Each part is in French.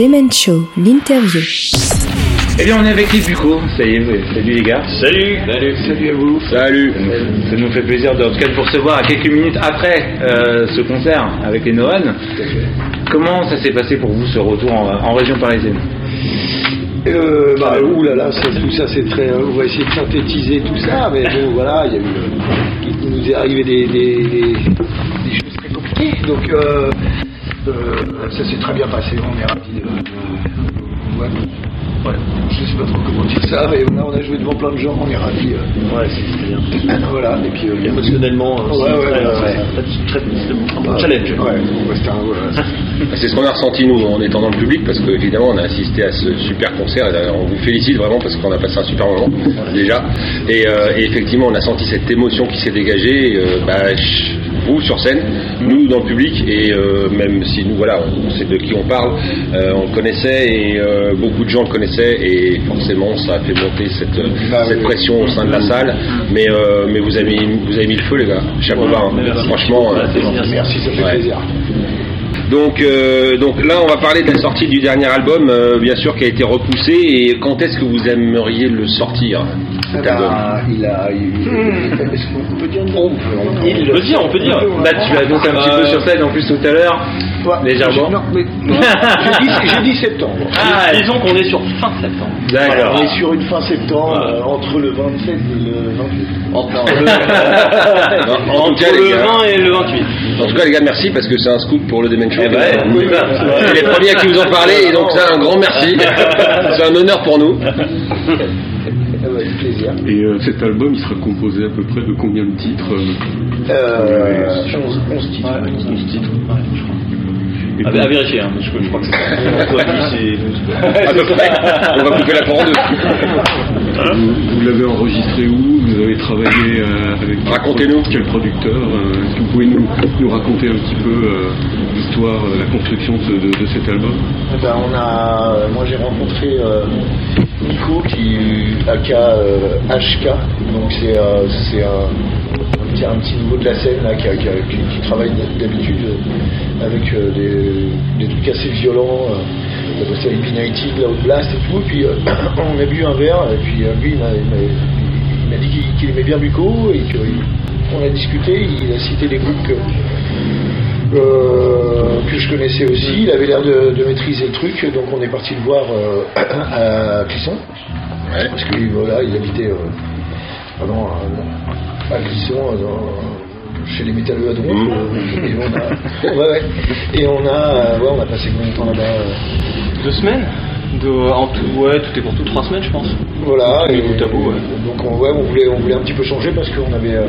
Dement Show, l'interview. Eh bien, on est avec les Bucco. Ça y est, salut les gars. Salut. Salut. Salut à vous. Salut. Ça nous, ça nous fait plaisir de, en tout cas de vous recevoir à quelques minutes après euh, ce concert avec les Noan. Comment ça s'est passé pour vous ce retour en, en région parisienne Euh, bah, ouh là là, ça, tout ça c'est très. On va essayer de synthétiser tout ça, mais bon voilà, il y a eu. euh, il nous est arrivé des, des, des- des choses très compliquées, donc euh, euh, ça s'est très bien passé, on est ravis. de- de- ouais. Ouais, je sais pas trop comment dire ça, mais voilà, on a joué devant plein de gens, on est ravis. euh. Ouais, c'est bien. voilà, et puis euh, Émotionnellement, Ouais, très, challenge. C'est ce qu'on a ressenti nous en étant dans le public parce qu'évidemment on a assisté à ce super concert et on vous félicite vraiment parce qu'on a passé un super moment déjà et, euh, et effectivement on a senti cette émotion qui s'est dégagée euh, bah, vous sur scène, nous dans le public et euh, même si nous voilà on sait de qui on parle, euh, on le connaissait et euh, beaucoup de gens le connaissaient et forcément ça a fait monter cette, Bah, cette oui. pression au sein de la salle mais, euh, mais vous, avez, mis- vous avez mis le feu les gars, chapeau bas hein. merci. franchement. Merci, ça fait Ouais. plaisir. Donc, euh, donc là, on va parler de la sortie du dernier album, euh, bien sûr, qui a été repoussé. Et quand est-ce que vous aimeriez le sortir cet Ah album bah, il a. il- Est-ce qu'on peut dire on peut, Il peut dire, on peut dire. Bah, tu l'as annoncé un petit peu sur scène en plus tout à l'heure. Ouais, Légèrement. Non, mais, non, j'ai dit, septembre. Ah, Disons qu'on est sur fin septembre. D'accord. On est sur une fin septembre, euh, entre le 27 et le 28. Entre En- en tout cas, le les gars. 20 et le 28. En tout cas, les gars, merci parce que c'est un scoop pour le Demen Show. Eh ben, oui, les premiers à qui vous en parlez, et donc ça, un grand merci. c'est un honneur pour nous. Et euh, cet album, il sera composé à peu près de combien de titres euh, Euh, 11, 11 titres. Ouais, 11 titres. Ouais, je crois. Et À, comment- à vérifier, hein, je, je crois que c'est ça. Entre 10 et 12, quoi. À peu près. On va couper la en deux. vous, vous l'avez enregistré où? Vous avez travaillé euh, avec quel Racontez-nous. pro- quel producteur euh, Est-ce que vous pouvez nous, nous raconter un petit peu euh, l'histoire, euh, la construction de, de- de cet album? Eh ben, on a, moi j'ai rencontré euh, Nico qui aka euh, HK, donc c'est euh, c'est un, un petit, un petit nouveau de la scène là, qui, a- qui a- qui- qui travaille d'habitude euh, avec euh, des, des trucs assez violents. Euh, il a bossé avec B-Nighted, Loud Blast et tout. Et puis euh, on a bu un verre et puis lui il m'a dit qu'il aimait bien Bucco et qu'on a discuté. Il a cité des groupes que, euh, que je connaissais aussi. Il avait l'air de, de maîtriser le truc, donc on est parti le voir euh, à Clisson. Ouais. Parce que voilà, il habitait euh, pardon, euh, dans- chez les métalleux à. Mhm. euh, et on a, ouais, ouais. Et on a, euh, ouais, on a passé combien de temps là-bas euh, Deux semaines de, En tout, ouais, tout est pour tout, trois semaines, je pense. Voilà. Et- bout, ouais. Donc on, ouais, on voulait, on voulait un petit peu changer parce qu'on avait, euh,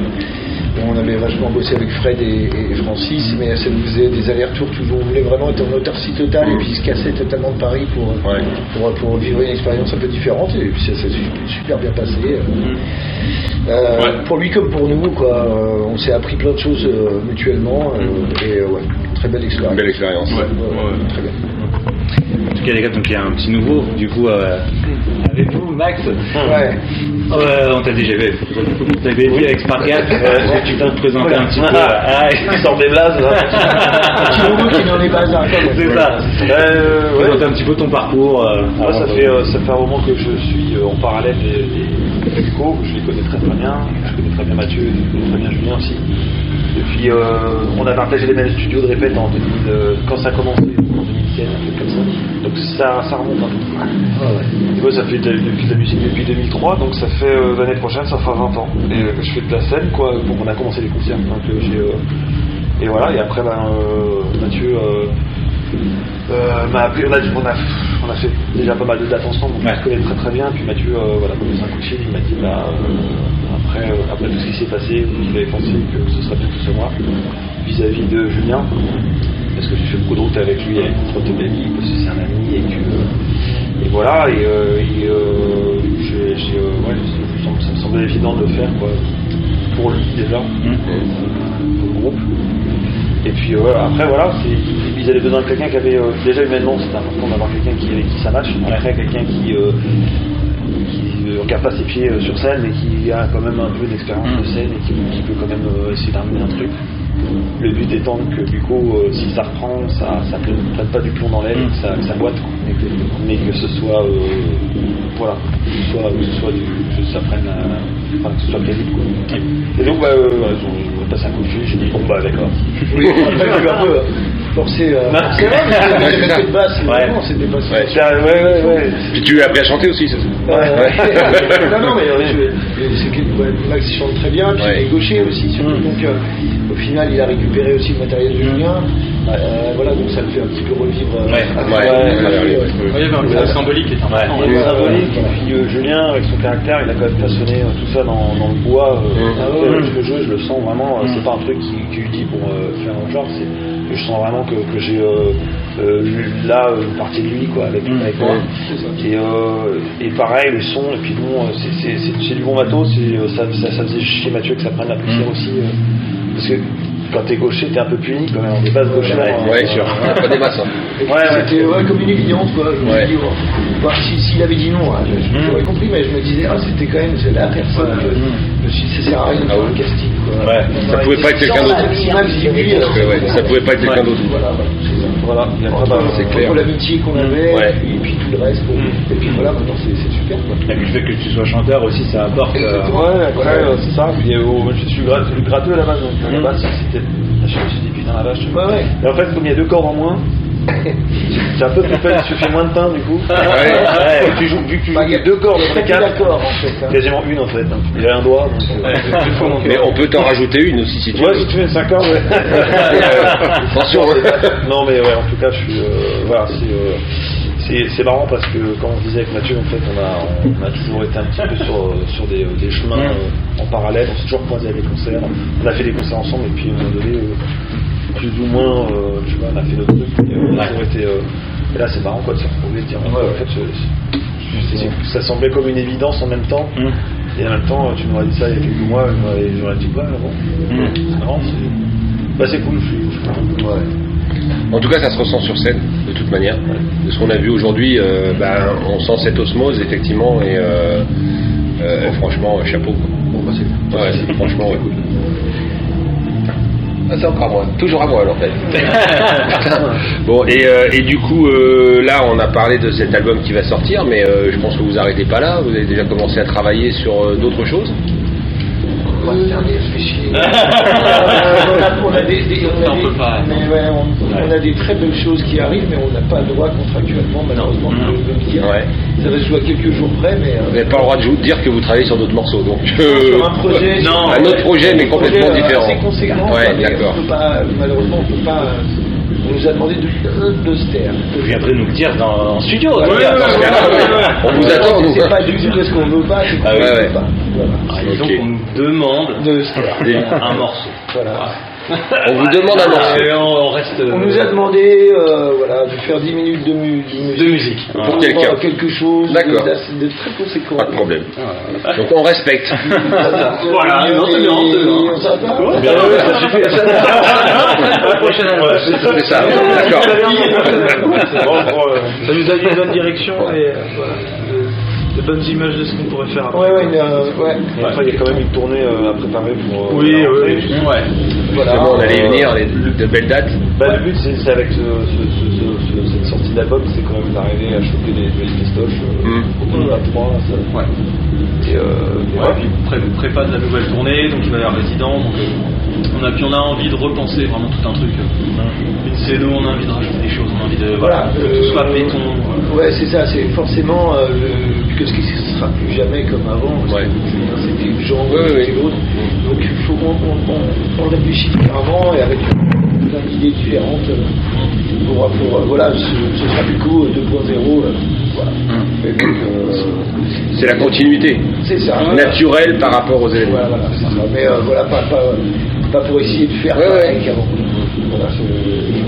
on avait vachement bossé avec Fred et, et Francis, mais ça nous faisait des allers-retours toujours. On voulait vraiment être en autarcie totale et puis se casser totalement de Paris pour, Ouais. pour, pour vivre une expérience un peu différente. Et puis ça s'est su- super bien passé. Mm. Euh, Ouais. Pour lui comme pour nous, quoi. Euh, on s'est appris plein de choses euh, mutuellement euh, et euh, ouais, très belle expérience. Belle expérience. Ouais, ouais. Très bien. En tout cas, les gars, donc il y a un petit nouveau, du coup, euh, avec vous, Max. Ouais. Euh, on t'a déjà vu, on t'avait vu avec Spargat. Euh, tu peux te présenter un petit peu Ah, il sort des blazes, là. Petit nouveau qui n'en est pas un. C'est ça. Euh, ouais. Présenter un petit peu ton parcours. euh, ça fait, euh, ça fait un moment que je suis euh, en parallèle des, je les connais très très bien, je connais très bien Mathieu, je connais très bien Julien aussi. Depuis, euh, on a partagé les mêmes studios de répète en 2000, euh, quand ça a commencé, en 2015, un truc comme ça. Donc ça, ça remonte un peu. Et moi, ça fait de, depuis de la musique depuis 2003, donc ça fait euh, l'année prochaine, ça fera 20 ans. Et je fais de la scène, quoi. Donc on a commencé les concerts. J'ai, euh, et voilà, et après, ben, Mathieu. Euh, m'a appelé, on a, on, a, on a fait déjà pas mal de dates ensemble, donc Ouais. on se connaît très très bien. Puis Mathieu, euh, voilà, m'a donné un coup de fil, il m'a dit, bah, euh, après, euh, après tout ce qui s'est passé, vous avez pensé que ce serait peut-être sur moi, vis-à-vis de Julien, parce que j'ai fait beaucoup de route avec lui, avec notre Baby, parce que c'est un ami, et que, et voilà, et, et, j'ai- j'ai, ouais, ça me semble- ça me semblait évident de le faire, quoi, pour lui déjà, pour le groupe. Et puis euh, après voilà, c'est- ils avaient besoin de quelqu'un qui avait euh, déjà humainement, c'était important d'avoir quelqu'un qui avec qui ça match. Après quelqu'un qui euh, qui ne regarde pas ses pieds sur scène mais qui a quand même un peu d'expérience de scène et qui, qui peut quand même essayer d'amener un truc. Le but étant que du coup, euh, si ça reprend, ça ne prenne pas du plomb dans l'aile, que, ça, que ça boite, quoi. mais que ce soit, euh, voilà, que ce soit, que ce soit du, que ça prenne, enfin, que ce soit crédible. Quoi. Et donc, bah, euh, passé un coup de fil, j'ai dit bon bah d'accord. Oui, un peu forcé. Euh, mais Ouais, c'était c'est de basse, Ouais. non, c'était pas ça. Ouais. Ouais, ouais, ouais. Puis tu lui as appris à chanter aussi, c'est ça Ouais, ouais. non, non, mais euh, je- c'est que ouais, Max il chante très bien, puis Ouais. il est gaucher aussi, surtout. Donc, euh, au final, il a récupéré aussi le matériel de Julien. Euh, voilà, donc ça le fait un petit peu revivre. euh, Ouais, ouais, il y avait un côté symbolique qui important. Symbolique, ouais. et puis euh, Julien, avec son caractère, il a quand même façonné euh, tout ça dans, le bois. euh, Mm. ah le jeu, je le sens vraiment, euh, c'est pas un truc qui, lui dit pour euh, faire un genre, c'est je sens vraiment que, que j'ai euh, euh, eu là une partie de lui quoi, avec, avec moi. Et, euh, et pareil, le son, et puis bon, c'est- du bon matos, ça, ça, ça faisait chier Mathieu que ça prenne la poussière aussi. euh, parce que quand t'es gaucher, t'es un peu puni quand même, on est base gaucher. Ouais, sûr. On a pas des masses. hein. Ouais, ouais. C'était ouais, comme une évidence, quoi. Je me dit, oh, bah, si- s'il avait dit non, hein, je- j'aurais compris, mais je me disais, ah, c'était quand même c'est la personne. que- Je me suis dit, ça sert à rien de faire un casting, quoi. Ouais. Ça pouvait pas être quelqu'un d'autre. Ça pouvait pas être quelqu'un d'autre. Voilà, voilà, c'est bah, clair. l'amitié qu'on avait, Ouais. et, puis, tout le reste. bon. Et puis voilà, maintenant c'est c'est super, quoi. Et puis le fait que tu sois chanteur aussi, ça apporte. euh, Ouais, après, euh, c'est ça. Puis, euh, je suis gratteux à la base, donc à la Mm. base, c'était. Je me suis dit, putain, la vache. Ouais, ouais. Et en fait, comme il y a deux cordes en moins, c'est un peu plus fait, il suffit moins de pain, du coup. Ouais. et tu joues, vu que tu joues Bah, y a- deux cordes quatre, en fait, hein. quasiment une en fait. hein. Il y a un doigt, donc. euh, Mais on peut t'en rajouter une aussi si tu Ouais, veux. si tu fais 5 cordes, ouais. Attention. non, mais ouais, en tout cas, je suis. euh, voilà, c'est. euh, c'est- c'est marrant parce que quand on disait avec Mathieu, en fait, on a, on a toujours été un petit peu sur, sur des, des chemins euh, en parallèle. On s'est toujours croisés à des concerts. On a fait des concerts ensemble et puis à un moment donné, euh, plus ou moins, euh, tu vois, on a fait notre truc. Et, on a toujours été, et là, c'est marrant quoi, de se retrouver, de dire, ouais, en fait, ça semblait comme une évidence en même temps. Et en même temps, tu m'aurais dit ça il y a quelques mois, j'aurais- j'aurais dit, ouais, bon, c'est marrant, c'est bah, c'est cool, je suis, je suis content. En tout cas, ça se ressent sur scène, de toute manière. De ce qu'on a vu aujourd'hui, euh, ben, on sent cette osmose, effectivement, et euh, euh, franchement, chapeau. Bon, bah, c'est Ouais, franchement, ouais. Ah, c'est encore à moi, toujours à moi alors en fait. bon et, et du coup là on a parlé de cet album qui va sortir mais je pense que vous arrêtez pas là, vous avez déjà commencé à travailler sur d'autres choses. Euh, on a- on a des- des- on a On des- peut pas. mais ouais, on- on a des très belles choses qui arrivent, mais on n'a pas le droit contractuellement, malheureusement, de de le dire. Ouais. Ça va se jouer à quelques jours près, mais. euh, Vous n'avez pas le droit de jou- dire que vous travaillez sur d'autres morceaux donc. sur un projet. non, un autre projet mais complètement projet, euh, différent. assez conséquent, Ouais, d'accord. on peut pas- Malheureusement, on peut pas. euh, On nous a demandé de, de se taire. Vous viendrez nous le dire dans, en studio. Ouais, ouais, cas. ouais, ouais, ouais. On vous attend nous. C'est pas du tout parce qu'on veut pas, c'est qu'on Ah ouais, veut ouais. pas. Voilà. Disons Ok. qu'on nous demande De se taire. un morceau. Voilà. On vous demande un morceau. Et on reste. On nous a demandé euh, voilà, de faire 10 minutes de, mu- de musique. Pour quelqu'un. quelque chose D'accord. de, de très conséquent. Pas de problème. Donc on respecte. Voilà, non, c'est bien, c'est. Ça Ah. D'accord. Euh, Ça nous a mis une bonne direction et euh, voilà, de, de bonnes images de ce qu'on pourrait faire après. Ouais, ouais, euh, ouais. Et Après, il y a quand même une tournée euh, à préparer pour. euh, Oui, la oui. Ouais. Voilà. Justement, on allait y venir, les, de belles dates. Bah, le but, c'est avec ce- ce- ce- ce- ce- cette sortie d'album, c'est quand même d'arriver à choper des belles festoches. Euh, Mm. Au 23, ça. Ouais. Et, euh, et Ouais, ouais. puis pré prépa de la nouvelle tournée, donc il va y avoir résident. Donc, euh, on a, puis on a envie de repenser vraiment tout un truc. euh, Une scéno, on a envie de rajouter des choses, on a envie de. Voilà, que euh, tout soit béton. euh, Ouais, c'est ça, c'est forcément, euh, le- puisque ce sera plus jamais comme avant, Ouais. que c'était le genre, Ouais, c'était ouais. l'autre. Donc il faut qu'on on, on- on réfléchit et avec plein d'idées différentes euh, pour, pour, euh, voilà, ce, ce sera du coup euh, 2.0, euh, voilà. Et donc, euh, C'est la continuité. c'est ça. Naturelle par rapport aux événements. Voilà, voilà, c'est ça. Mais euh, voilà, pas, pas, pas pour essayer de faire Ouais, pareil qu'avant. Voilà,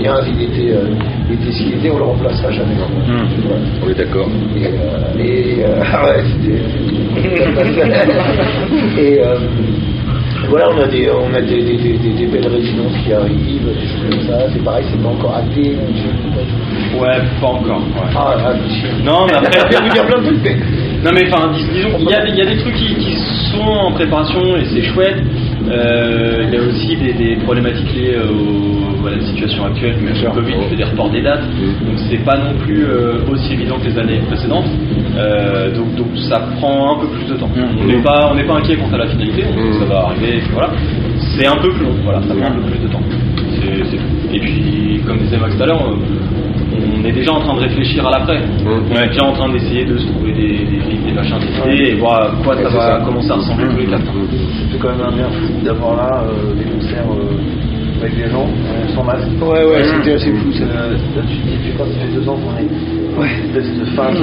il il était, euh, il était ce qu'il était, on le remplacera jamais. Voilà. On est d'accord. Et, euh, euh, ah ouais, c'était. et voilà, on a des, on a des, des, des, des- belles résidences qui arrivent, des choses comme ça. C'est pareil, c'est pas encore je- Ouais, pas encore. ouais. Ah là, Non, mais après, je vais vous dire plein de trucs. mais- Non mais enfin dis- disons qu'il y, a des- il y a des trucs qui, qui sont en préparation et c'est chouette. Euh, il y a aussi des, des problématiques liées au- à la situation actuelle du Covid, qui fait des reports des dates. Donc c'est pas non plus euh, aussi évident que les années précédentes. Euh, donc, donc ça prend un peu plus de temps. On n'est pas, on n'est pas inquiet quant à la finalité, ça va arriver. et puis voilà. C'est un peu plus long, voilà, ça prend un peu plus de temps. C'est- c'est tout. Et puis, comme disait Max tout à l'heure, on est déjà en train de réfléchir à l'après. On est déjà en train d'essayer de se trouver des, des, des, des machins, des idées et voir à quoi ça va, comment ça ressemble tous les quatre. C'est quand même un bien fou d'avoir là euh, des concerts euh, avec des gens euh, sans masque. Ouais, ouais, c'était assez fou ça. Là, tu te dis, putain, ça fait deux ans qu'on est dans une espèce de phase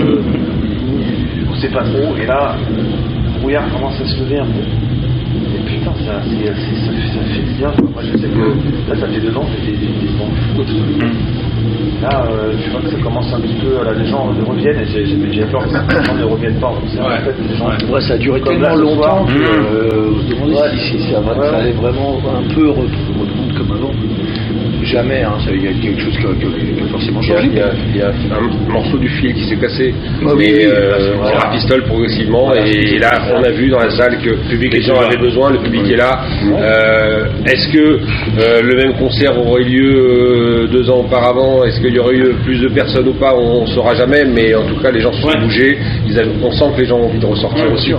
on sait pas trop, et là, le brouillard commence à se lever un peu. Et putain, ça, ça, fait- ça fait du bien. Moi, je sais que là, ça fait deux ans, c'était des, des. Là, euh, tu vois que ça commence un petit peu, là, les gens reviennent, et j'ai peur que les gens ne reviennent pas en concert. En fait, les gens, Ouais, ça a duré tellement là, longtemps que euh, on se demandait Ouais. si, si ça, va- Ouais. ça allait vraiment un peu re- reprendre comme avant. Jamais, hein, ça- il y a quelque chose qui a, qui forcément changé. il y a- il y a un morceau du fil qui s'est cassé, Bah oui, mais euh, voilà. on rapistole progressivement. Voilà, et là, on a vu dans la salle que les gens avaient besoin, le public est là. Euh, Est-ce que euh, le même concert aurait eu lieu deux ans auparavant? Est-ce qu'il y aurait eu plus de personnes ou pas? On ne saura jamais, mais en tout cas, les gens se sont bougés. Ils on sent que les gens ont envie de ressortir aussi. Euh,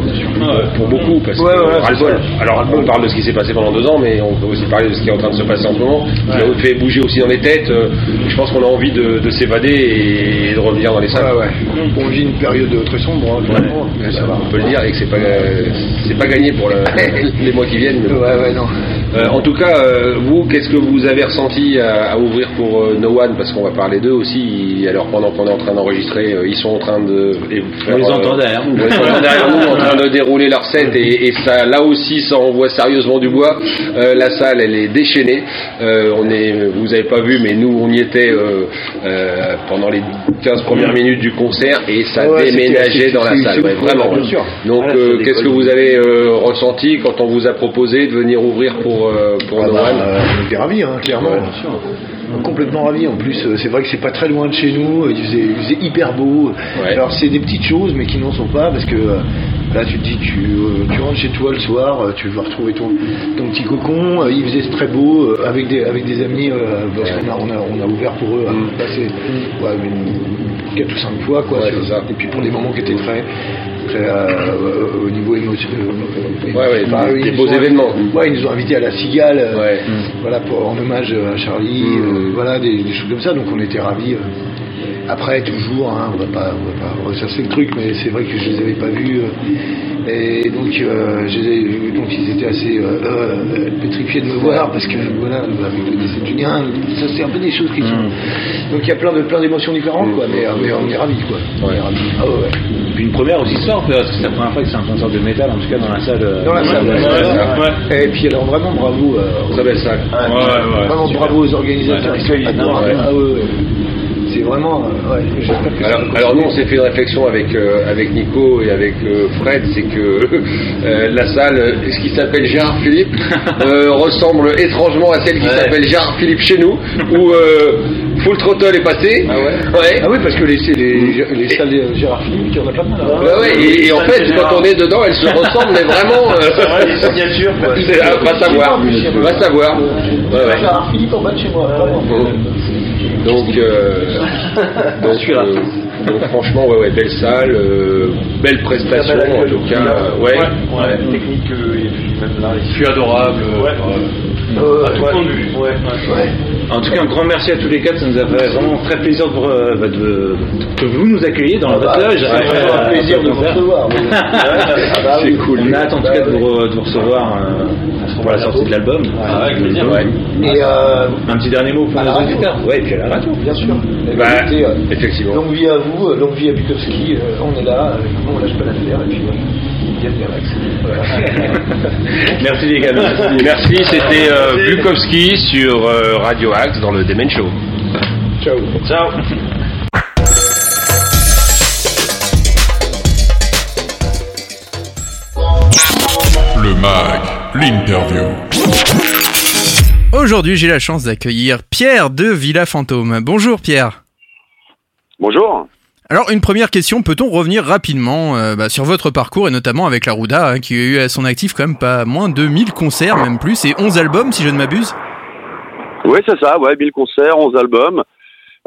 Pour beaucoup, parce Ouais, que Alors, on parle de ce qui s'est passé pendant deux ans, mais on peut aussi parler de ce qui est en train de se passer en ce moment. qui a fait bouger aussi dans les têtes. Euh, Je pense qu'on a envie de, de s'évader et de revenir dans les salles. Ouais, ouais. On vit une période très sombre, hein. On peut le dire et que c'est pas c'est pas gagné pour le- les mois qui viennent. mais. Ouais, ouais, non. Euh, en tout cas, euh, vous, qu'est-ce que vous avez ressenti à, à ouvrir pour euh, No One? Parce qu'on va parler d'eux aussi. Alors pendant qu'on est en train d'enregistrer, euh, ils sont en train de. et vous On les entend derrière nous. On les entend derrière nous en train de dérouler leur set et, et ça, là aussi, ça envoie sérieusement du bois. Euh, la salle, elle est déchaînée. Euh, on est, vous avez pas vu, mais nous, on y était euh, euh, pendant les 15 premières minutes du concert et ça Ouais, déménageait dans la salle. ouais, vraiment. ouais, bien sûr. Donc, qu'est-ce que vous avez euh, ressenti quand on vous a proposé de venir ouvrir pour euh, pour Ah No bah, euh, on était ravis, hein, clairement. Complètement ravis. En plus, euh, c'est vrai que c'est pas très loin de chez nous. Il faisait, il faisait hyper beau. Ouais. Alors, c'est des petites choses, mais qui n'en sont pas parce que euh, là, tu te dis, tu, euh, tu rentres chez toi le soir, euh, tu vas retrouver ton, ton petit cocon. Euh, il faisait très beau avec des avec des amis parce qu'on a, on a on a ouvert pour eux. hein, passé, ouais, une- quatre ou cinq fois quoi. Ouais, ça. Et puis pour des moments qui étaient très très, au niveau émotionnel. Ouais, des beaux événements. invités- Ouais, ils nous ont invités à la Cigale. voilà, pour, en hommage à Charlie, Mm. voilà, des, des choses comme ça, donc on était ravis. Après, toujours, hein, on on va pas ressasser le truc, mais c'est vrai que je les avais pas vus, euh, et donc, euh, je les ai- donc ils étaient assez euh, pétrifiés de me voir, parce que voilà, avec le décès ça c'est un peu des choses qui sont. Donc il y a plein de plein d'émotions différentes, quoi, mais, mais on est ravis, quoi. On est ravis. Ah ouais, puis une première aussi soir, parce que c'est la première fois que c'est un concert de métal, en tout cas dans la salle. Dans la ouais. Et puis alors vraiment bravo. belle salle. Vraiment bravo aux organisateurs. Ah. C'est vraiment. euh, ouais, que Alors, nous on s'est fait une réflexion avec euh, avec Nico et avec euh, Fred, c'est que euh, la salle, ce qui s'appelle Gérard Philippe, ressemble étrangement à celle qui s'appelle Gérard Philippe chez nous, où Full Throttle est passé. Ah ouais Ah oui, parce que les, les, les salles de Gérard Philippe, il y en a pas mal. hein. Ouais, et, et en fait, quand on est dedans, elles se ressemblent, mais vraiment. Ouais, les signatures, quoi. ah, va savoir, va savoir. Gérard Philippe en bas de chez moi. Donc, euh, donc, euh, donc franchement, ouais, ouais, belle salle, euh, belle prestation en tout cas. euh, ouais. ouais, technique euh, et puis même là, Je suis adorable. Euh, à tout point de vue. Ouais. En tout cas, un grand merci à tous les quatre. Ça nous a fait vraiment très plaisir de, euh, bah, de- que vous nous accueilliez dans votre loge. C'est euh, un plaisir de vous recevoir. Ah bah C'est cool. On a hâte en tout cas de vous, re- de vous recevoir euh, pour la sortie de l'album. Ah, avec plaisir. Ouais. Et euh, Un petit dernier mot pour À la nos radio. auditeurs. Ouais, et puis à la radio. bien sûr. Bah, bien, écoutez, euh, effectivement. Longue vie à vous, euh, longue vie à Bukowski. euh, on est là, euh, on lâche pas l'affaire. Et puis, euh, bien, bien, Max. Voilà. Merci les gars. Merci. Merci, c'était euh, Bukowski sur euh, Radio Axe dans le Demen Show. Ciao. Ciao. Le MAG, l'interview. Aujourd'hui, j'ai la chance d'accueillir Pierre de Villa Fantôme. Bonjour Pierre. Bonjour. Alors une première question, peut-on revenir rapidement euh, bah, sur votre parcours et notamment avec la Rouda hein, qui a eu à son actif quand même pas moins de 1000 concerts, même plus, et 11 albums si je ne m'abuse? Oui c'est ça, ouais, 1000 concerts, 11 albums.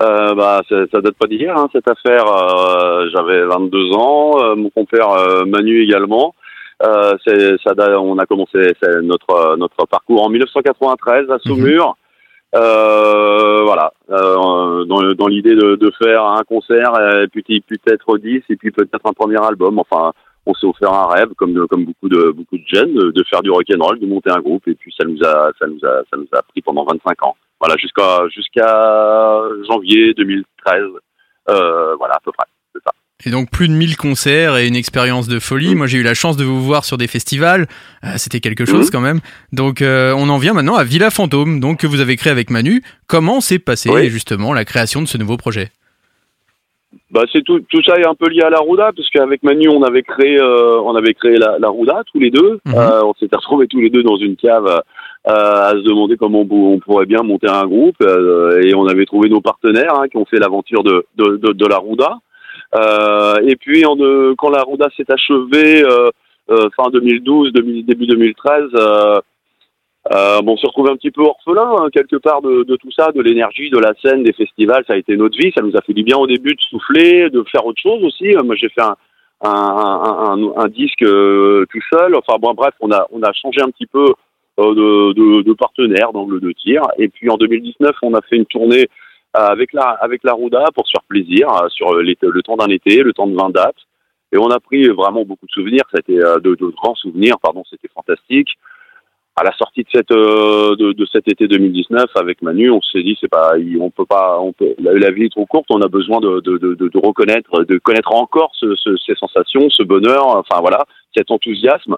Euh, bah, ça, date pas d'hier hein, cette affaire. Euh, J'avais 22 ans, euh, mon compère euh, Manu également. Euh, ça, on a commencé notre notre parcours en 1993 à Saumur. Euh, voilà, euh, dans, dans l'idée de, de faire un concert, et puis peut-être 10 et puis peut-être un premier album. Enfin, on s'est offert un rêve, comme comme beaucoup de beaucoup de jeunes, de, de faire du rock and roll, de monter un groupe. Et puis ça nous a ça nous a ça nous a pris pendant 25 ans. Voilà, jusqu'à jusqu'à janvier 2013. Euh, voilà, à peu près. Et donc plus de 1000 concerts et une expérience de folie. Moi j'ai eu la chance de vous voir sur des festivals, Euh, c'était quelque chose Mhm. quand même. Donc euh, on en vient maintenant à Villa Fantôme, donc que vous avez créé avec Manu. Comment s'est passé Oui. justement la création de ce nouveau projet? Bah c'est tout tout ça est un peu lié à la Rouda parce qu'avec Manu on avait créé euh, on avait créé la, la Rouda tous les deux. Euh, on s'était retrouvés tous les deux dans une cave euh, à se demander comment on, pou- on pourrait bien monter un groupe et on avait trouvé nos partenaires hein, qui ont fait l'aventure de, de, de, de la Rouda. Euh, et puis quand la Rouda s'est achevée euh, euh, fin 2012 demi- début 2013 euh, euh, bon, on se retrouve un petit peu orphelin hein, quelque part de, tout ça, de l'énergie, de la scène, des festivals. Ça a été notre vie. Ça nous a fait du bien au début de souffler, de faire autre chose aussi. Moi, j'ai fait un, disque tout seul. Enfin bon, bref, on a changé un petit peu de, de, de partenaire, d'angle de tir. Et puis en 2019, on a fait une tournée avec la avec la Rouda pour se faire plaisir euh, sur l'été- le temps d'un été, le temps de 20 dates. Et on a pris vraiment beaucoup de souvenirs. Euh, de, de grands souvenirs. Pardon, c'était fantastique à la sortie de cette euh, de, cet été 2019 avec Manu, on s'est dit c'est pas on peut pas on peut la, vie est trop courte, on a besoin de de, de, reconnaître de connaître encore ce, ce- ces sensations, ce bonheur, enfin voilà, cet enthousiasme.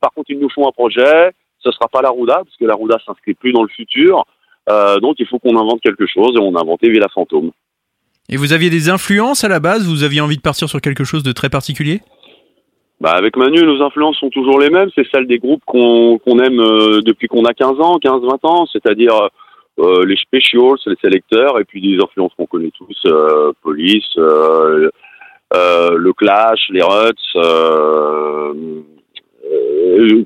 Par contre, il nous faut un projet, ce sera pas la Rouda parce que la Rouda s'inscrit plus dans le futur. Euh, donc il faut qu'on invente quelque chose et on a inventé Villa Fantôme. Et vous aviez des influences à la base? Vous aviez envie de partir sur quelque chose de très particulier? Bah avec Manu, nos influences sont toujours les mêmes. C'est celles des groupes qu'on aime euh, depuis qu'on a 15 ans, 15-20 ans, c'est-à-dire euh, les Specials, les sélecteurs, et puis des influences qu'on connaît tous, euh, Police, le Clash, les Ruts,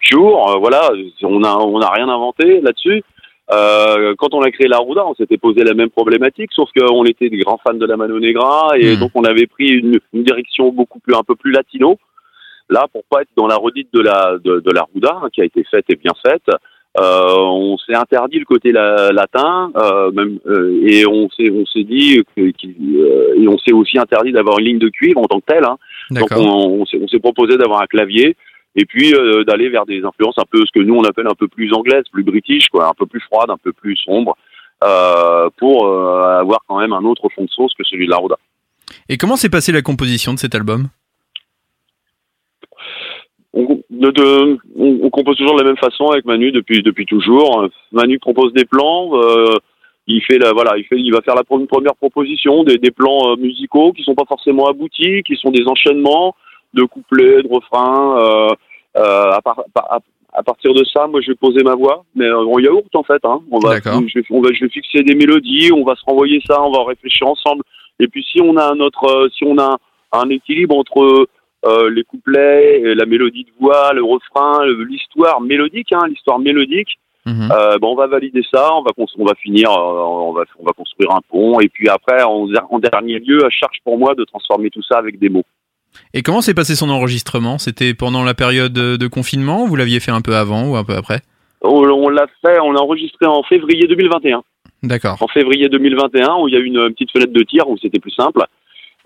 Cure. voilà, on a on a rien inventé là-dessus. Euh, quand on a créé la Rouda, on s'était posé la même problématique, sauf qu'on était des grands fans de la Mano Negra et Mhm. donc on avait pris une, une direction beaucoup plus un peu plus latino. Là, pour pas être dans la redite de la de, de la Rouda, hein, qui a été faite et bien faite, euh, on s'est interdit le côté la- latin, euh, même, euh, et on s'est on s'est dit que, qu'il- euh, et on s'est aussi interdit d'avoir une ligne de cuivre en tant que telle. Hein. Donc on, on s'est on s'est proposé d'avoir un clavier et puis euh, d'aller vers des influences un peu ce que nous on appelle un peu plus anglaises, plus british, quoi, un peu plus froide, un peu plus sombre, euh, pour euh, avoir quand même un autre fond de sauce que celui de la Rouda. Et comment s'est passée la composition de cet album? On, de- de- on, on compose toujours de la même façon avec Manu depuis depuis toujours. Manu propose des plans. il fait la voilà, il fait, il va faire la une première proposition des, des plans musicaux qui sont pas forcément aboutis, qui sont des enchaînements de couplets, de refrains. Euh, euh, à, par- à, à partir de ça, moi, je vais poser ma voix, mais en yaourt en fait. Hein. On va, je vais, on va, je vais fixer des mélodies, on va se renvoyer ça, on va réfléchir ensemble. Et puis si on a notre, euh, si on a un équilibre entre euh, les couplets, et la mélodie de voix, le refrain, l'histoire mélodique, hein, l'histoire mélodique. Mhm. Euh, bon, on va valider ça, on va on va finir, euh, on va on va construire un pont et puis après en, en dernier lieu, à charge pour moi de transformer tout ça avec des mots. Et comment s'est passé son enregistrement? C'était pendant la période de confinement Vous l'aviez fait un peu avant ou un peu après? On, on l'a fait, on l'a enregistré en février 2021. D'accord. En février 2021, où il y a eu une petite fenêtre de tir où c'était plus simple.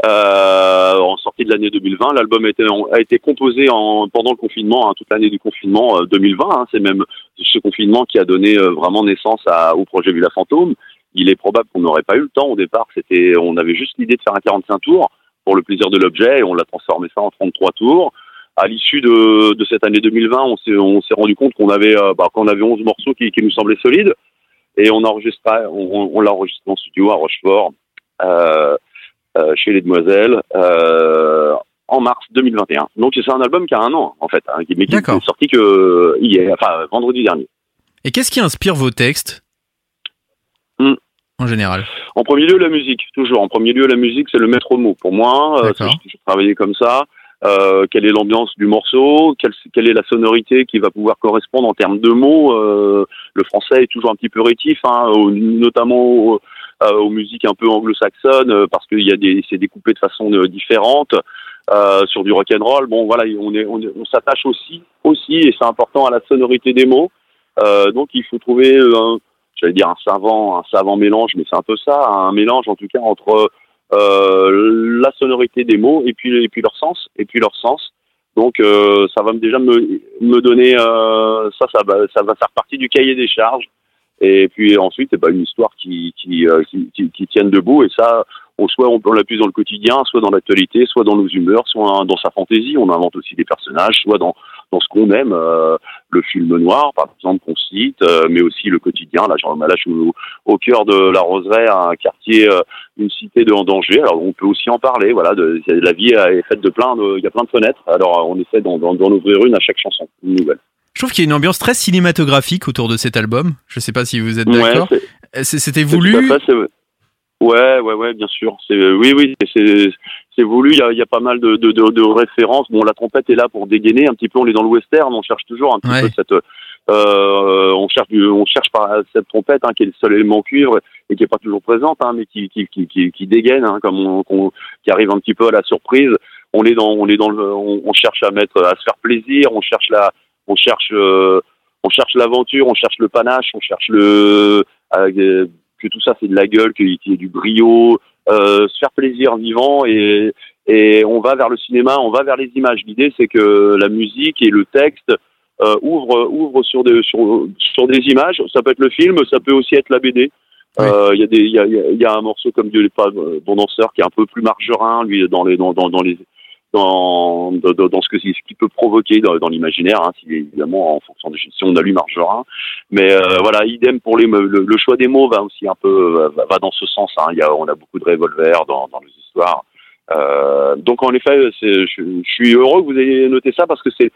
Euh, en sortie de l'année 2020, l'album a été, a été composé en, pendant le confinement, hein, toute l'année du confinement euh, 2020. hein. c'est même ce confinement qui a donné euh, vraiment naissance à, au projet Villa Fantôme. Il est probable qu'on n'aurait pas eu le temps au départ. C'était, on avait juste l'idée de faire un 45 tours pour le plaisir de l'objet et on l'a transformé ça en 33 tours. À l'issue de, de cette année 2020, on s'est, on s'est rendu compte qu'on avait, euh, bah, qu'on avait 11 morceaux qui, qui nous semblaient solides et on enregistra, on, on l'a enregistré en studio à Rochefort, euh, euh, chez les Demoiselles, euh, en mars 2021. Donc c'est un album qui a un an en fait, hein, mais qui D'accord. est sorti que hier, enfin vendredi dernier. Et qu'est-ce qui inspire vos textes? En général En premier lieu, la musique, toujours. En premier lieu, la musique, c'est le maître mot. Pour moi, euh, j'ai travaillé comme ça. Euh, quelle est l'ambiance du morceau, quelle, quelle, est la sonorité qui va pouvoir correspondre en termes de mots. Euh, le français est toujours un petit peu rétif, hein, notamment euh, aux musiques un peu anglo-saxonnes, euh, parce qu'il y a des, c'est découpé de façon différente. Euh, sur du rock and roll, bon voilà, on est, on, on s'attache aussi, aussi, et c'est important à la sonorité des mots. donc il faut trouver un, j'allais dire un savant, un savant mélange, mais c'est un peu ça, un mélange en tout cas entre euh, la sonorité des mots et puis et puis leur sens et puis leur sens. Donc euh, ça va déjà me me donner euh, ça ça va ça va faire partie du cahier des charges et puis ensuite c'est pas une histoire qui qui, qui qui, qui tienne debout et ça on, soit on l'appuie dans le quotidien, soit dans l'actualité, soit dans nos humeurs, soit dans sa fantaisie. On invente aussi des personnages, soit dans, dans ce qu'on aime, euh, le film noir, par exemple, qu'on cite, euh, mais aussi le quotidien. Là, genre, là je suis au, cœur de la Roseraie, un quartier, euh, une cité de en danger. Alors, on peut aussi en parler. Voilà, de, la vie est faite de plein de, il y a plein de fenêtres. Alors, on essaie d'en, ouvrir une à chaque chanson, une nouvelle. Je trouve qu'il y a une ambiance très cinématographique autour de cet album. Je sais pas si vous êtes d'accord. C'était voulu. Ouais, ouais, ouais, bien sûr. C'est oui, oui, c'est c'est voulu. Il y a, il y a pas mal de, de, de, de, références. Bon, la trompette est là pour dégainer un petit peu. On est dans le western. On cherche toujours un petit peu cette. Euh, on cherche on cherche par cette trompette hein, qui est le seul élément cuivre et qui est pas toujours présente, hein, mais qui qui qui qui, qui dégaine, hein, comme on, qui arrive un petit peu à la surprise. On est dans on est dans le on, cherche à mettre à se faire plaisir. On cherche la on cherche euh, on cherche l'aventure. On cherche le panache. On cherche le euh, que tout ça c'est de la gueule, qu'il y ait du brio, se faire plaisir vivant et, et on va vers le cinéma, on va vers les images. L'idée c'est que la musique et le texte euh, ouvrent, ouvrent sur, des, sur, sur des images. Ça peut être le film, ça peut aussi être la BD. Euh, il y a des, il y a, y a un morceau comme Dieu n'est pas bon danseur qui est un peu plus margerin, lui dans les, dans, dans, dans les, dans, dans, dans ce que ce qui peut provoquer dans, dans l'imaginaire, hein, si, évidemment en fonction de si on a lu Margerin. Mais euh, voilà, idem pour les le, le, choix des mots va aussi un peu va, va dans ce sens. Hein. Il y a, on a beaucoup de revolvers dans, dans les histoires. Euh, donc en effet, je, je, suis heureux que vous ayez noté ça parce que c'est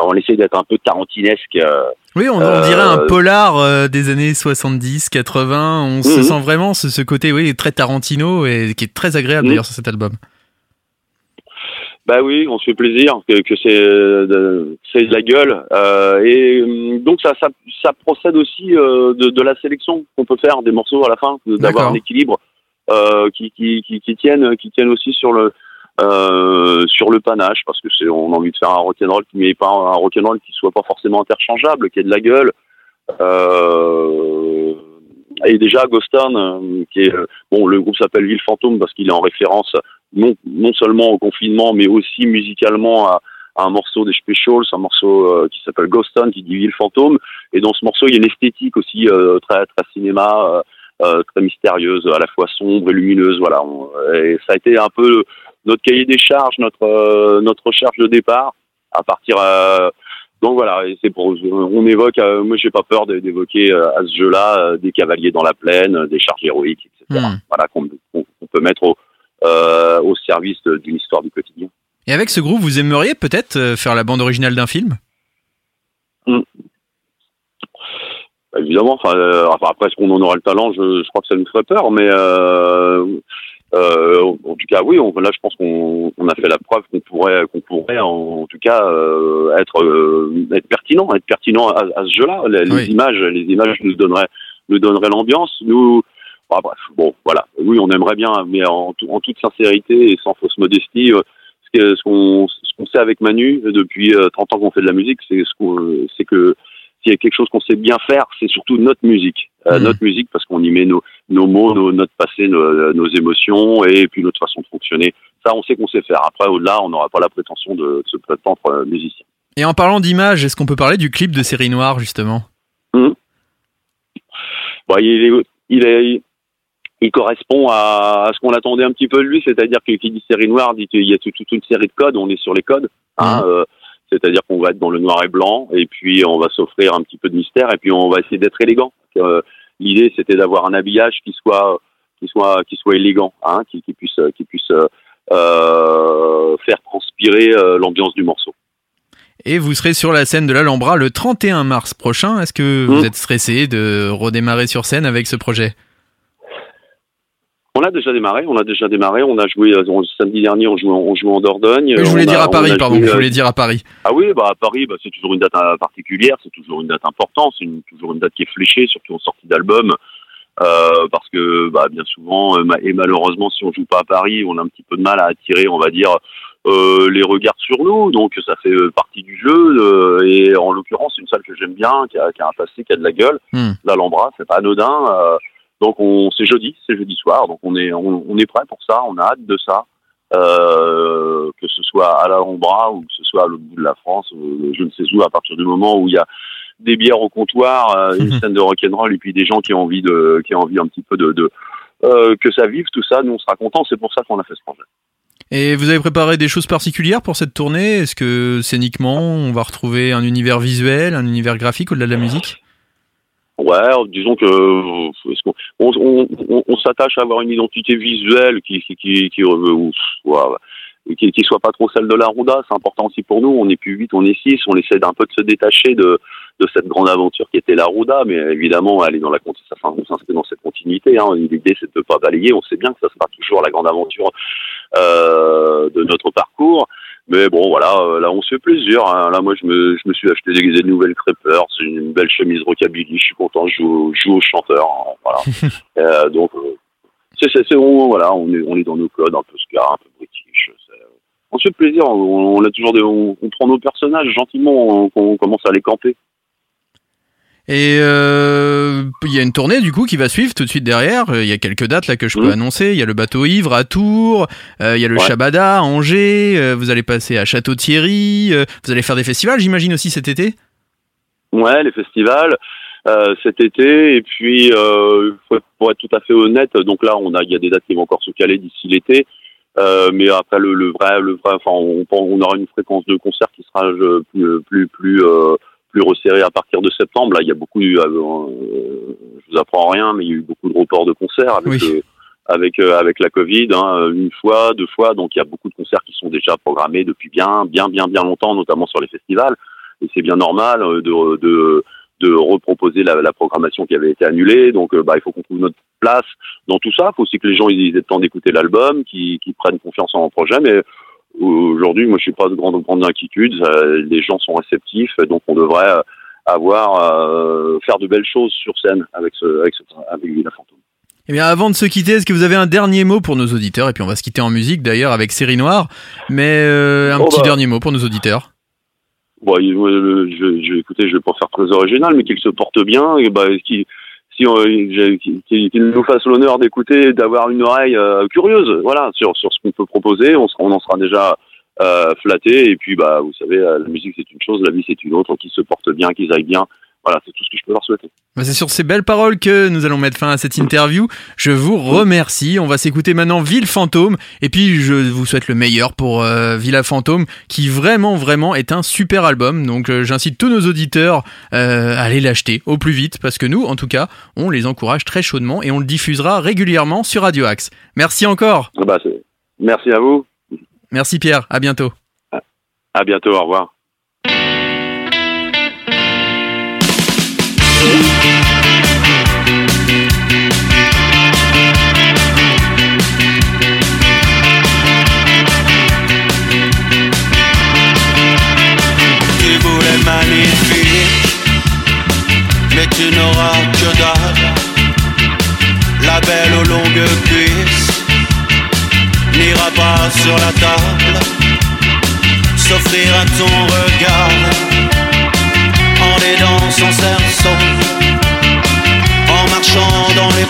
on essaie d'être un peu tarantinesque. Euh, oui, on, on, dirait un polar des années 70, 80. On se mhm. sent vraiment ce, ce, côté, oui, très Tarantino et qui est très agréable mhm. d'ailleurs sur cet album. Bah oui, on se fait plaisir, que, que c'est de, c'est de la gueule. Euh, et hum, donc ça, ça, ça procède aussi euh, de, de, la sélection qu'on peut faire des morceaux à la fin, d'avoir un équilibre euh, qui, qui, qui, qui, tienne, qui tienne aussi sur le euh, sur le panache, parce que c'est on a envie de faire un rock'n'roll qui n'est pas un rock'n'roll qui soit pas forcément interchangeable, qui ait de la gueule. Euh, et déjà Ghoston, euh, qui est bon, le groupe s'appelle Ville Fantôme parce qu'il est en référence non, non seulement au confinement, mais aussi musicalement à, à un morceau des Specials, un morceau euh, qui s'appelle Ghost Town, qui dit Ville fantôme. Et dans ce morceau, il y a une esthétique aussi euh, très très cinéma, euh, très mystérieuse, à la fois sombre et lumineuse. Voilà. et ça a été un peu notre cahier des charges, notre notre recherche de départ. À partir donc voilà, et c'est pour on évoque. moi, j'ai pas peur d'évoquer à ce jeu-là des cavaliers dans la plaine, des charges héroïques, etc. Hmm. Voilà qu'on peut mettre au euh, au service d'une histoire du quotidien. Et avec ce groupe, vous aimeriez peut-être euh, faire la bande originale d'un film? Mmh. Évidemment, euh, après, est-ce qu'on en aura le talent? Je, je, crois que ça nous ferait peur, mais euh, euh, en tout cas, oui, on, là, je pense qu'on on a fait la preuve qu'on pourrait, qu'on pourrait, en, en, tout cas, euh, être, être pertinent, être pertinent à, à ce jeu-là. Les, les, images, les images nous donneraient, nous donneraient l'ambiance. Nous, Bon, bref, bon, voilà. Oui, on aimerait bien, mais en, en toute sincérité et sans fausse modestie, euh, ce qu'on ce qu'on sait avec Manu depuis 30 euh, ans qu'on fait de la musique, c'est ce qu'on c'est que s'il y a quelque chose qu'on sait bien faire, c'est surtout notre musique. Euh, mmh. Notre musique, parce qu'on y met nos, nos mots, nos, notre passé, nos, nos, émotions et puis notre façon de fonctionner. Ça, on sait qu'on sait faire. Après, au-delà, on n'aura pas la prétention de, de se prétendre musicien. Et en parlant d'image, est-ce qu'on peut parler du clip de Série Noire, justement? Mmh. bon, il, est, il, est, il correspond à, ce qu'on attendait un petit peu de lui, c'est-à-dire qu'il dit série noire, dit qu'il y a toute, une série de codes, on est sur les codes, hein, euh, c'est-à-dire qu'on va être dans le noir et blanc, et puis on va s'offrir un petit peu de mystère, et puis on va essayer d'être élégant. Euh, L'idée, c'était d'avoir un habillage qui soit, qui soit, qui soit élégant, hein, qui, qui, puisse, qui puisse euh, faire transpirer l'ambiance du morceau. Et vous serez sur la scène de l'Alhambra le 31 mars prochain. Est-ce que vous mmh. êtes stressé de redémarrer sur scène avec ce projet? On a déjà démarré, on a déjà démarré, on a joué euh, on- samedi dernier, on jouait, en- on jouait en Dordogne. Je voulais On dire a- à Paris, pardon. joué, Je euh, voulais dire à Paris. Ah oui, bah à Paris, bah, c'est toujours une date euh, particulière, c'est toujours une date importante, c'est une- toujours une date qui est fléchée, surtout en sortie d'album, euh, parce que bah, bien souvent, et malheureusement, si on joue pas à Paris, on a un petit peu de mal à attirer, on va dire, euh, les regards sur nous, donc ça fait partie du jeu, euh, et en l'occurrence, c'est une salle que j'aime bien, qui a, qui a un passé, qui a de la gueule, Hmm. l'Alhambra, c'est pas anodin, euh, donc on, c'est jeudi, c'est jeudi soir, donc on est, on, on est prêt pour ça, on a hâte de ça. Euh, que ce soit à l'Alhambra ou que ce soit à l'autre bout de la France, euh, je ne sais où, à partir du moment où il y a des bières au comptoir, euh, une scène de rock'n'roll et puis des gens qui ont envie de, qui ont envie un petit peu de, de que ça vive, tout ça, nous on sera contents. C'est pour ça qu'on a fait ce projet. Et vous avez préparé des choses particulières pour cette tournée? Est-ce que scéniquement, on va retrouver un univers visuel, un univers graphique au-delà de la musique? Ouais, disons que euh, on, on, on, s'attache à avoir une identité visuelle qui qui qui, qui, euh, qui, qui soit pas trop celle de la Rouda. C'est important aussi pour nous. On est plus 8, on est 6. On essaie d'un peu de se détacher de de cette grande aventure qui était la Rouda, mais évidemment, aller dans la s'inscrit dans cette continuité. Hein. L'idée, c'est de ne pas balayer. On sait bien que ça sera toujours la grande aventure euh, de notre parcours. Mais bon, voilà, euh, là, on se fait plaisir. hein. Là, moi, je me, je me suis acheté des, des nouvelles crêpeurs, c'est une belle chemise rockabilly. Je suis content, je joue, au- je joue au chanteur. hein, voilà. Euh, donc, c'est, c'est, c'est- on, voilà, on est, on est dans nos codes, un peu ska, un peu british. on se fait plaisir. On, on a toujours des, on, on prend nos personnages gentiment, on, on commence à les camper. Et euh, il y a une tournée du coup qui va suivre tout de suite derrière. Il y a quelques dates là que je peux annoncer. Il y a le bateau ivre à Tours, euh, il y a le Ouais. Shabada à Angers. euh, vous allez passer à Château-Thierry. euh, vous allez faire des festivals, j'imagine aussi cet été? Ouais, les festivals cet été et puis euh, pour être tout à fait honnête, donc là on a il y a des dates qui vont encore se caler d'ici l'été, mais après le, le vrai le vrai enfin on, on aura une fréquence de concert qui sera plus plus plus euh, plus resserrée à partir de septembre. Là il y a beaucoup eu, euh, je vous apprends rien, mais il y a eu beaucoup de reports de concerts avec euh, avec euh, avec la Covid, hein, une fois, deux fois, donc il y a beaucoup de concerts qui sont déjà programmés depuis bien bien bien bien longtemps, notamment sur les festivals et c'est bien normal euh, de, de, de reproposer la, la programmation qui avait été annulée. Donc, euh, bah, il faut qu'on trouve notre place dans tout ça. Il faut aussi que les gens ils aient le temps d'écouter l'album, qu'ils qu'ils prennent confiance en projet. Mais aujourd'hui, moi, je suis pas de grande, grande inquiétude. Euh, les gens sont réceptifs, donc on devrait euh, avoir euh, faire de belles choses sur scène avec ce, avec ce, avec Villa Fantôme. Eh bien, avant de se quitter, est-ce que vous avez un dernier mot pour nos auditeurs? Et puis on va se quitter en musique d'ailleurs avec Série Noire. Mais euh, un Oh, petit bah. dernier mot pour nos auditeurs. Bon, je, je, écoutez, je vais pas faire très original, mais qu'il se porte bien, et bah, qu'il si on- j'ai- qu'il qu'il nous fasse l'honneur d'écouter, d'avoir une oreille euh, curieuse, voilà, sur sur ce qu'on peut proposer, on, on en sera déjà euh, flatté. Et puis, bah, vous savez, euh, la musique c'est une chose, la vie c'est une autre. Qu'ils se portent bien, qu'ils aillent bien. Voilà, c'est tout ce que je peux leur souhaiter. Bah, C'est sur ces belles paroles que nous allons mettre fin à cette interview. Je vous remercie. On va s'écouter maintenant Ville Fantôme. Et puis, je vous souhaite le meilleur pour euh, Villa Fantôme, qui vraiment, vraiment est un super album. Donc, euh, j'incite tous nos auditeurs euh, à aller l'acheter au plus vite, parce que nous, en tout cas, on les encourage très chaudement et on le diffusera régulièrement sur Radio Axe. Merci encore. Ah Bah, merci à vous. Merci Pierre. À bientôt. À bientôt. Au revoir. Sur la table, s'offrir à ton regard en aidant son cerceau, en marchant dans les